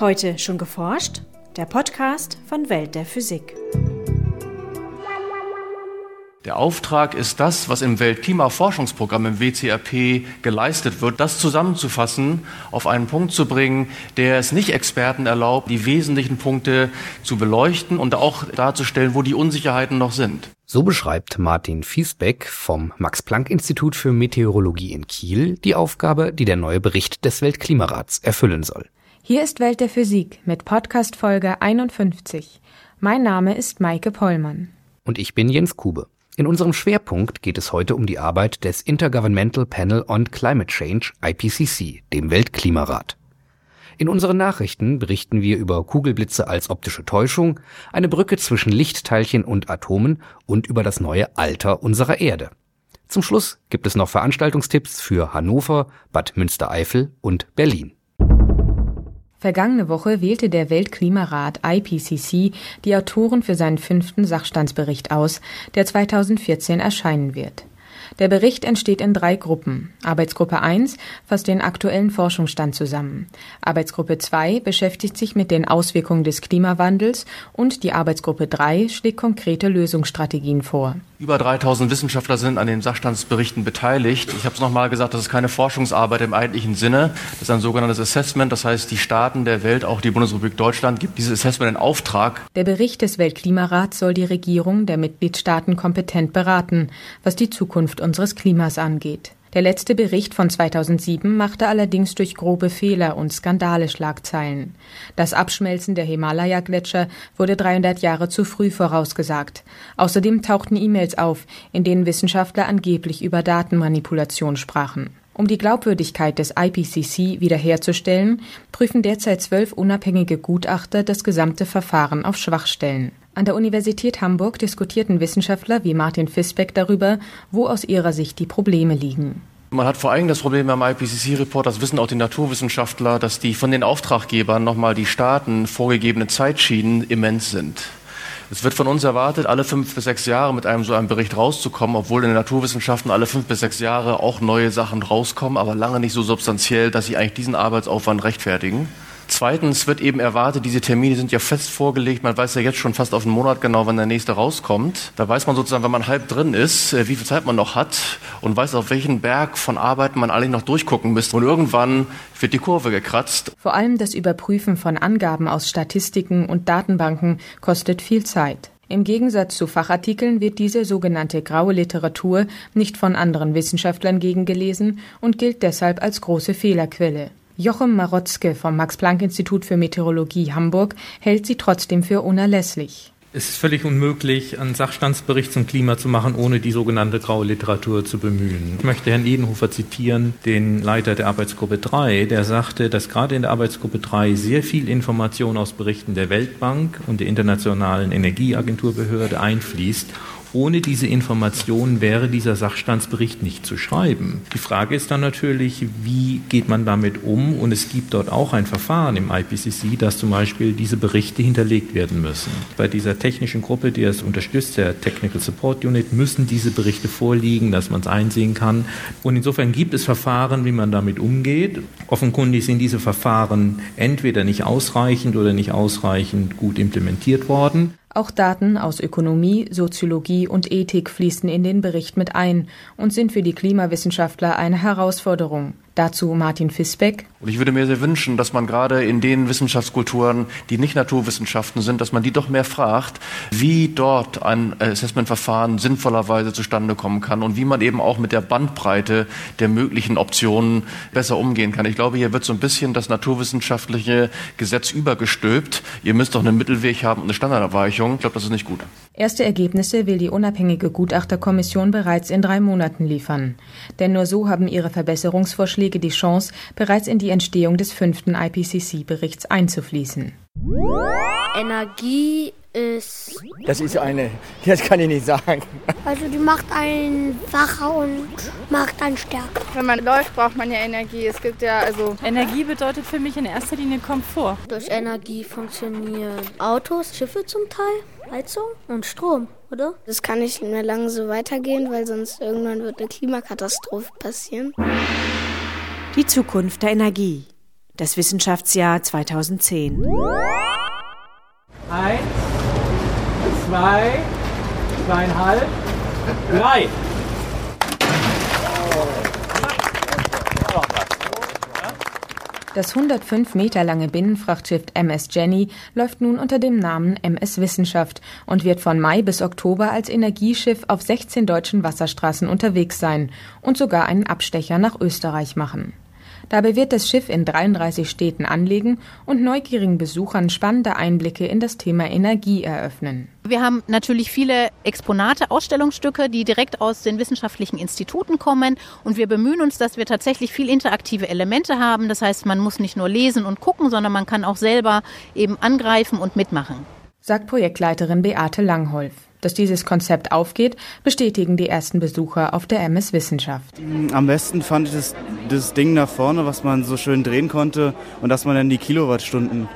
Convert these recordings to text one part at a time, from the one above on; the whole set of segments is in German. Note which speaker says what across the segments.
Speaker 1: Heute schon geforscht? Der Podcast von Welt der Physik.
Speaker 2: Der Auftrag ist das, was im Weltklimaforschungsprogramm im WCRP geleistet wird, das zusammenzufassen, auf einen Punkt zu bringen, der es nicht Experten erlaubt, die wesentlichen Punkte zu beleuchten und auch darzustellen, wo die Unsicherheiten noch sind.
Speaker 3: So beschreibt Martin Fiesbeck vom Max-Planck-Institut für Meteorologie in Kiel die Aufgabe, die der neue Bericht des Weltklimarats erfüllen soll.
Speaker 4: Hier ist Welt der Physik mit Podcast Folge 51. Mein Name ist Maike Pollmann.
Speaker 3: Und ich bin Jens Kube. In unserem Schwerpunkt geht es heute um die Arbeit des Intergovernmental Panel on Climate Change, IPCC, dem Weltklimarat. In unseren Nachrichten berichten wir über Kugelblitze als optische Täuschung, eine Brücke zwischen Lichtteilchen und Atomen und über das neue Alter unserer Erde. Zum Schluss gibt es noch Veranstaltungstipps für Hannover, Bad Münstereifel und Berlin.
Speaker 4: Vergangene Woche wählte der Weltklimarat IPCC die Autoren für seinen fünften Sachstandsbericht aus, der 2014 erscheinen wird. Der Bericht entsteht in drei Gruppen. Arbeitsgruppe 1 fasst den aktuellen Forschungsstand zusammen. Arbeitsgruppe 2 beschäftigt sich mit den Auswirkungen des Klimawandels und die Arbeitsgruppe 3 schlägt konkrete Lösungsstrategien vor.
Speaker 2: Über 3000 Wissenschaftler sind an den Sachstandsberichten beteiligt. Ich habe es nochmal gesagt, das ist keine Forschungsarbeit im eigentlichen Sinne. Das ist ein sogenanntes Assessment. Das heißt, die Staaten der Welt, auch die Bundesrepublik Deutschland, gibt dieses Assessment in Auftrag.
Speaker 4: Der Bericht des Weltklimarats soll die Regierung der Mitgliedstaaten kompetent beraten, was die Zukunft unseres Klimas angeht. Der letzte Bericht von 2007 machte allerdings durch grobe Fehler und Skandale Schlagzeilen. Das Abschmelzen der Himalaya-Gletscher wurde 300 Jahre zu früh vorausgesagt. Außerdem tauchten E-Mails auf, in denen Wissenschaftler angeblich über Datenmanipulation sprachen. Um die Glaubwürdigkeit des IPCC wiederherzustellen, prüfen derzeit zwölf unabhängige Gutachter das gesamte Verfahren auf Schwachstellen. An der Universität Hamburg diskutierten Wissenschaftler wie Martin Fisbeck darüber, wo aus ihrer Sicht die Probleme liegen.
Speaker 2: Man hat vor allem das Problem beim IPCC-Report, das wissen auch die Naturwissenschaftler, dass die von den Auftraggebern nochmal die Staaten vorgegebenen Zeitschienen immens sind. Es wird von uns erwartet, alle fünf bis sechs Jahre mit einem so einem Bericht rauszukommen, obwohl in den Naturwissenschaften alle fünf bis sechs Jahre auch neue Sachen rauskommen, aber lange nicht so substanziell, dass sie eigentlich diesen Arbeitsaufwand rechtfertigen. Zweitens wird eben erwartet, diese Termine sind ja fest vorgelegt. Man weiß ja jetzt schon fast auf einen Monat genau, wann der nächste rauskommt. Da weiß man sozusagen, wenn man halb drin ist, äh, wie viel Zeit man noch hat und weiß, auf welchen Berg von Arbeiten man eigentlich noch durchgucken müsste. Und irgendwann wird die Kurve gekratzt.
Speaker 4: Vor allem das Überprüfen von Angaben aus Statistiken und Datenbanken kostet viel Zeit. Im Gegensatz zu Fachartikeln wird diese sogenannte graue Literatur nicht von anderen Wissenschaftlern gegengelesen und gilt deshalb als große Fehlerquelle. Jochem Marotzke vom Max-Planck-Institut für Meteorologie Hamburg hält sie trotzdem für unerlässlich.
Speaker 5: Es ist völlig unmöglich, einen Sachstandsbericht zum Klima zu machen, ohne die sogenannte graue Literatur zu bemühen. Ich möchte Herrn Edenhofer zitieren, den Leiter der Arbeitsgruppe 3, der sagte, dass gerade in der Arbeitsgruppe 3 sehr viel Information aus Berichten der Weltbank und der Internationalen Energieagenturbehörde einfließt ohne diese Informationen wäre dieser Sachstandsbericht nicht zu schreiben. Die Frage ist dann natürlich, wie geht man damit um? Und es gibt dort auch ein Verfahren im IPCC, dass zum Beispiel diese Berichte hinterlegt werden müssen. Bei dieser technischen Gruppe, die es unterstützt, der Technical Support Unit, müssen diese Berichte vorliegen, dass man es einsehen kann. Und insofern gibt es Verfahren, wie man damit umgeht. Offenkundig sind diese Verfahren entweder nicht ausreichend oder nicht ausreichend gut implementiert worden.
Speaker 4: Auch Daten aus Ökonomie, Soziologie und Ethik fließen in den Bericht mit ein und sind für die Klimawissenschaftler eine Herausforderung. Dazu Martin Fisbeck.
Speaker 2: Und ich würde mir sehr wünschen, dass man gerade in den Wissenschaftskulturen, die nicht Naturwissenschaften sind, dass man die doch mehr fragt, wie dort ein Assessmentverfahren sinnvollerweise zustande kommen kann und wie man eben auch mit der Bandbreite der möglichen Optionen besser umgehen kann. Ich glaube, hier wird so ein bisschen das naturwissenschaftliche Gesetz übergestülpt. Ihr müsst doch einen Mittelweg haben und eine Standardabweichung. Ich glaube, das ist nicht gut.
Speaker 4: Erste Ergebnisse will die unabhängige Gutachterkommission bereits in drei Monaten liefern. Denn nur so haben ihre Verbesserungsvorschläge die Chance, bereits in die Entstehung des fünften IPCC-Berichts einzufließen.
Speaker 6: Energie ist.
Speaker 7: Das ist eine, das kann ich nicht sagen.
Speaker 6: Also die macht einen wacher und macht einen stärker.
Speaker 8: Wenn man läuft, braucht man ja Energie. Es gibt ja also.
Speaker 9: Energie bedeutet für mich in erster Linie Komfort.
Speaker 6: Durch Energie funktionieren Autos, Schiffe zum Teil, Heizung und Strom, oder?
Speaker 10: Das kann nicht mehr lange so weitergehen, weil sonst irgendwann wird eine Klimakatastrophe passieren.
Speaker 1: Die Zukunft der Energie. Das Wissenschaftsjahr 2010.
Speaker 11: Eins, zwei, zweieinhalb, drei.
Speaker 4: Das 105 Meter lange Binnenfrachtschiff MS Jenny läuft nun unter dem Namen MS Wissenschaft und wird von Mai bis Oktober als Energieschiff auf 16 deutschen Wasserstraßen unterwegs sein und sogar einen Abstecher nach Österreich machen. Dabei wird das Schiff in 33 Städten anlegen und neugierigen Besuchern spannende Einblicke in das Thema Energie eröffnen.
Speaker 12: Wir haben natürlich viele Exponate, Ausstellungsstücke, die direkt aus den wissenschaftlichen Instituten kommen und wir bemühen uns, dass wir tatsächlich viel interaktive Elemente haben. Das heißt, man muss nicht nur lesen und gucken, sondern man kann auch selber eben angreifen und mitmachen.
Speaker 4: Sagt Projektleiterin Beate Langholf. Dass dieses Konzept aufgeht, bestätigen die ersten Besucher auf der MS Wissenschaft.
Speaker 13: Am besten fand ich das, das Ding da vorne, was man so schön drehen konnte und dass man dann die Kilowattstunden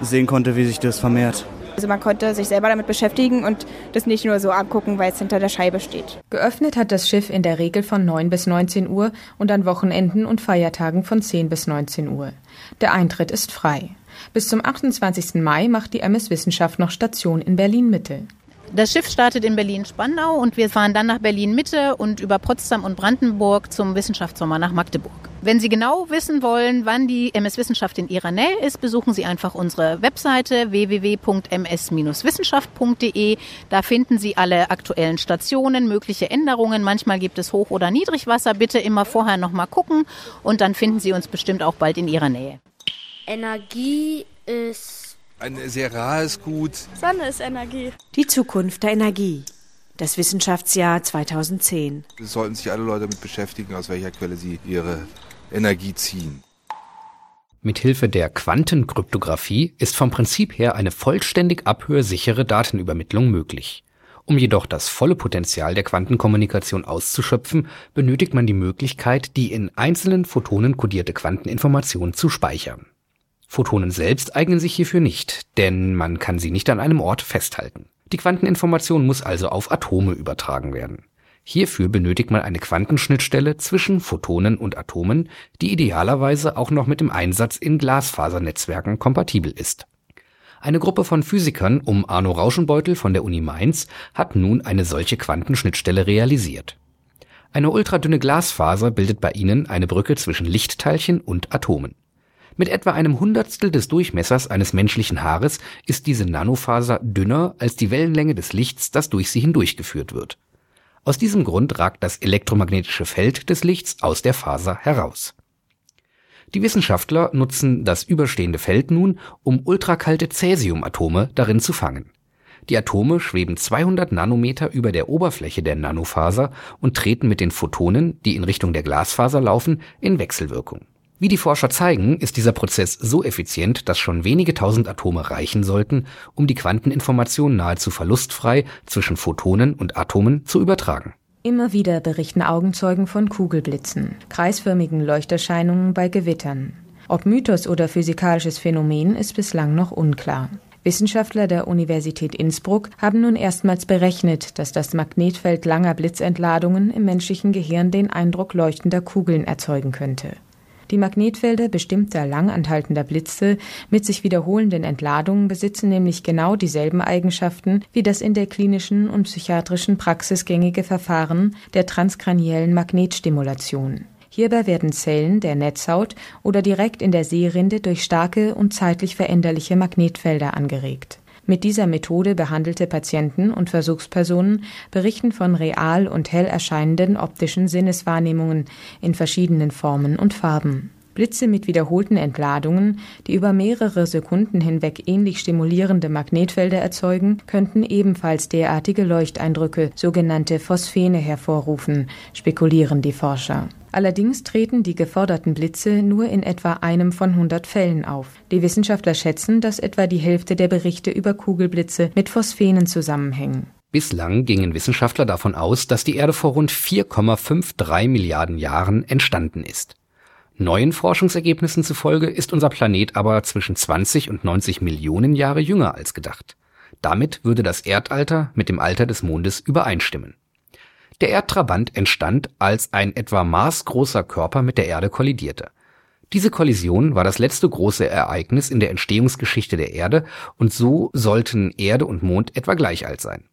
Speaker 13: sehen konnte, wie sich das vermehrt.
Speaker 14: Also man konnte sich selber damit beschäftigen und das nicht nur so angucken, weil es hinter der Scheibe steht.
Speaker 4: Geöffnet hat das Schiff in der Regel von 9 bis 19 Uhr und an Wochenenden und Feiertagen von 10 bis 19 Uhr. Der Eintritt ist frei. Bis zum 28. Mai macht die MS Wissenschaft noch Station in Berlin Mitte.
Speaker 12: Das Schiff startet in Berlin-Spandau und wir fahren dann nach Berlin-Mitte und über Potsdam und Brandenburg zum Wissenschaftssommer nach Magdeburg. Wenn Sie genau wissen wollen, wann die MS Wissenschaft in Ihrer Nähe ist, besuchen Sie einfach unsere Webseite www.ms-wissenschaft.de. Da finden Sie alle aktuellen Stationen, mögliche Änderungen. Manchmal gibt es Hoch- oder Niedrigwasser. Bitte immer vorher noch mal gucken und dann finden Sie uns bestimmt auch bald in Ihrer Nähe.
Speaker 6: Energie ist
Speaker 15: ein sehr rares Gut.
Speaker 9: Sonne ist Energie.
Speaker 1: Die Zukunft der Energie. Das Wissenschaftsjahr 2010.
Speaker 15: Es sollten sich alle Leute damit beschäftigen, aus welcher Quelle sie ihre Energie ziehen.
Speaker 3: Mithilfe der Quantenkryptographie ist vom Prinzip her eine vollständig abhörsichere Datenübermittlung möglich. Um jedoch das volle Potenzial der Quantenkommunikation auszuschöpfen, benötigt man die Möglichkeit, die in einzelnen Photonen kodierte Quanteninformation zu speichern. Photonen selbst eignen sich hierfür nicht, denn man kann sie nicht an einem Ort festhalten. Die Quanteninformation muss also auf Atome übertragen werden. Hierfür benötigt man eine Quantenschnittstelle zwischen Photonen und Atomen, die idealerweise auch noch mit dem Einsatz in Glasfasernetzwerken kompatibel ist. Eine Gruppe von Physikern um Arno Rauschenbeutel von der Uni Mainz hat nun eine solche Quantenschnittstelle realisiert. Eine ultradünne Glasfaser bildet bei ihnen eine Brücke zwischen Lichtteilchen und Atomen. Mit etwa einem Hundertstel des Durchmessers eines menschlichen Haares ist diese Nanofaser dünner als die Wellenlänge des Lichts, das durch sie hindurchgeführt wird. Aus diesem Grund ragt das elektromagnetische Feld des Lichts aus der Faser heraus. Die Wissenschaftler nutzen das überstehende Feld nun, um ultrakalte Cäsiumatome darin zu fangen. Die Atome schweben 200 Nanometer über der Oberfläche der Nanofaser und treten mit den Photonen, die in Richtung der Glasfaser laufen, in Wechselwirkung. Wie die Forscher zeigen, ist dieser Prozess so effizient, dass schon wenige tausend Atome reichen sollten, um die Quanteninformation nahezu verlustfrei zwischen Photonen und Atomen zu übertragen.
Speaker 4: Immer wieder berichten Augenzeugen von Kugelblitzen, kreisförmigen Leuchterscheinungen bei Gewittern. Ob Mythos oder physikalisches Phänomen ist bislang noch unklar. Wissenschaftler der Universität Innsbruck haben nun erstmals berechnet, dass das Magnetfeld langer Blitzentladungen im menschlichen Gehirn den Eindruck leuchtender Kugeln erzeugen könnte. Die Magnetfelder bestimmter langanhaltender Blitze mit sich wiederholenden Entladungen besitzen nämlich genau dieselben Eigenschaften wie das in der klinischen und psychiatrischen Praxis gängige Verfahren der transkraniellen Magnetstimulation. Hierbei werden Zellen der Netzhaut oder direkt in der Sehrinde durch starke und zeitlich veränderliche Magnetfelder angeregt mit dieser Methode behandelte Patienten und Versuchspersonen berichten von real und hell erscheinenden optischen Sinneswahrnehmungen in verschiedenen Formen und Farben. Blitze mit wiederholten Entladungen, die über mehrere Sekunden hinweg ähnlich stimulierende Magnetfelder erzeugen, könnten ebenfalls derartige Leuchteindrücke, sogenannte Phosphene, hervorrufen, spekulieren die Forscher. Allerdings treten die geforderten Blitze nur in etwa einem von 100 Fällen auf. Die Wissenschaftler schätzen, dass etwa die Hälfte der Berichte über Kugelblitze mit Phosphenen zusammenhängen.
Speaker 3: Bislang gingen Wissenschaftler davon aus, dass die Erde vor rund 4,53 Milliarden Jahren entstanden ist. Neuen Forschungsergebnissen zufolge ist unser Planet aber zwischen 20 und 90 Millionen Jahre jünger als gedacht. Damit würde das Erdalter mit dem Alter des Mondes übereinstimmen. Der Erdtrabant entstand, als ein etwa maßgroßer Körper mit der Erde kollidierte. Diese Kollision war das letzte große Ereignis in der Entstehungsgeschichte der Erde und so sollten Erde und Mond etwa gleich alt sein.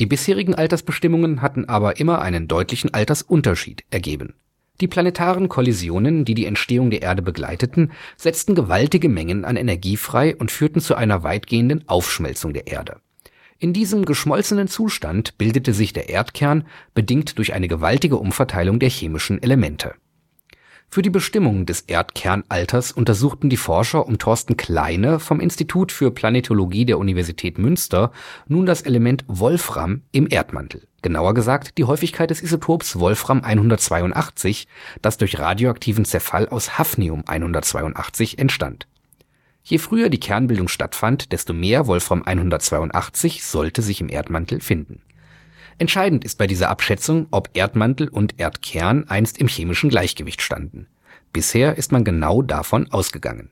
Speaker 3: Die bisherigen Altersbestimmungen hatten aber immer einen deutlichen Altersunterschied ergeben. Die planetaren Kollisionen, die die Entstehung der Erde begleiteten, setzten gewaltige Mengen an Energie frei und führten zu einer weitgehenden Aufschmelzung der Erde. In diesem geschmolzenen Zustand bildete sich der Erdkern, bedingt durch eine gewaltige Umverteilung der chemischen Elemente für die Bestimmung des Erdkernalters untersuchten die Forscher um Thorsten Kleine vom Institut für Planetologie der Universität Münster nun das Element Wolfram im Erdmantel, genauer gesagt die Häufigkeit des Isotops Wolfram 182, das durch radioaktiven Zerfall aus Hafnium 182 entstand. Je früher die Kernbildung stattfand, desto mehr Wolfram 182 sollte sich im Erdmantel finden Entscheidend ist bei dieser Abschätzung, ob Erdmantel und Erdkern einst im chemischen Gleichgewicht standen. Bisher ist man genau davon ausgegangen.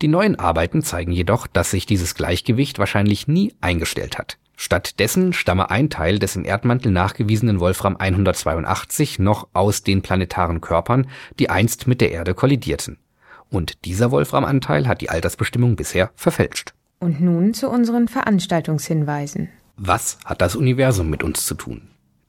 Speaker 3: Die neuen Arbeiten zeigen jedoch, dass sich dieses Gleichgewicht wahrscheinlich nie eingestellt hat. Stattdessen stamme ein Teil des im Erdmantel nachgewiesenen Wolfram 182 noch aus den planetaren Körpern, die einst mit der Erde kollidierten. Und dieser Wolframanteil hat die Altersbestimmung bisher verfälscht.
Speaker 4: Und nun zu unseren Veranstaltungshinweisen.
Speaker 3: Was hat das Universum mit uns zu tun?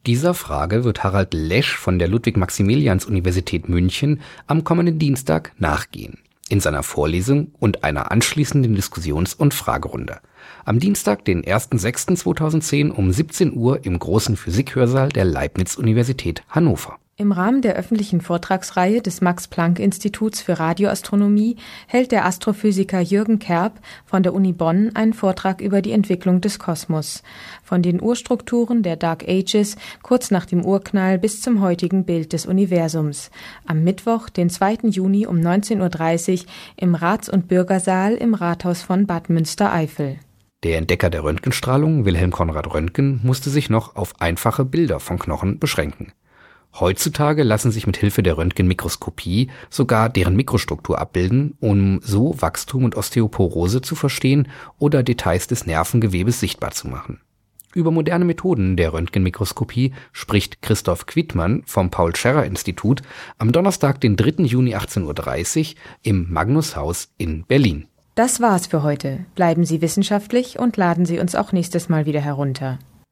Speaker 3: Dieser Frage wird Harald Lesch von der Ludwig-Maximilians-Universität München am kommenden Dienstag nachgehen. In seiner Vorlesung und einer anschließenden Diskussions- und Fragerunde. Am Dienstag, den 1.6.2010 um 17 Uhr im großen Physikhörsaal der Leibniz-Universität Hannover.
Speaker 4: Im Rahmen der öffentlichen Vortragsreihe des Max-Planck-Instituts für Radioastronomie hält der Astrophysiker Jürgen Kerb von der Uni Bonn einen Vortrag über die Entwicklung des Kosmos, von den Urstrukturen der Dark Ages kurz nach dem Urknall bis zum heutigen Bild des Universums. Am Mittwoch, den 2. Juni um 19.30 Uhr im Rats- und Bürgersaal im Rathaus von Bad Münstereifel.
Speaker 3: Der Entdecker der Röntgenstrahlung, Wilhelm Konrad Röntgen, musste sich noch auf einfache Bilder von Knochen beschränken. Heutzutage lassen sich mit Hilfe der Röntgenmikroskopie sogar deren Mikrostruktur abbilden, um so Wachstum und Osteoporose zu verstehen oder Details des Nervengewebes sichtbar zu machen. Über moderne Methoden der Röntgenmikroskopie spricht Christoph Quittmann vom Paul-Scherrer-Institut am Donnerstag, den 3. Juni 18.30 Uhr im Magnushaus in Berlin.
Speaker 4: Das war's für heute. Bleiben Sie wissenschaftlich und laden Sie uns auch nächstes Mal wieder herunter.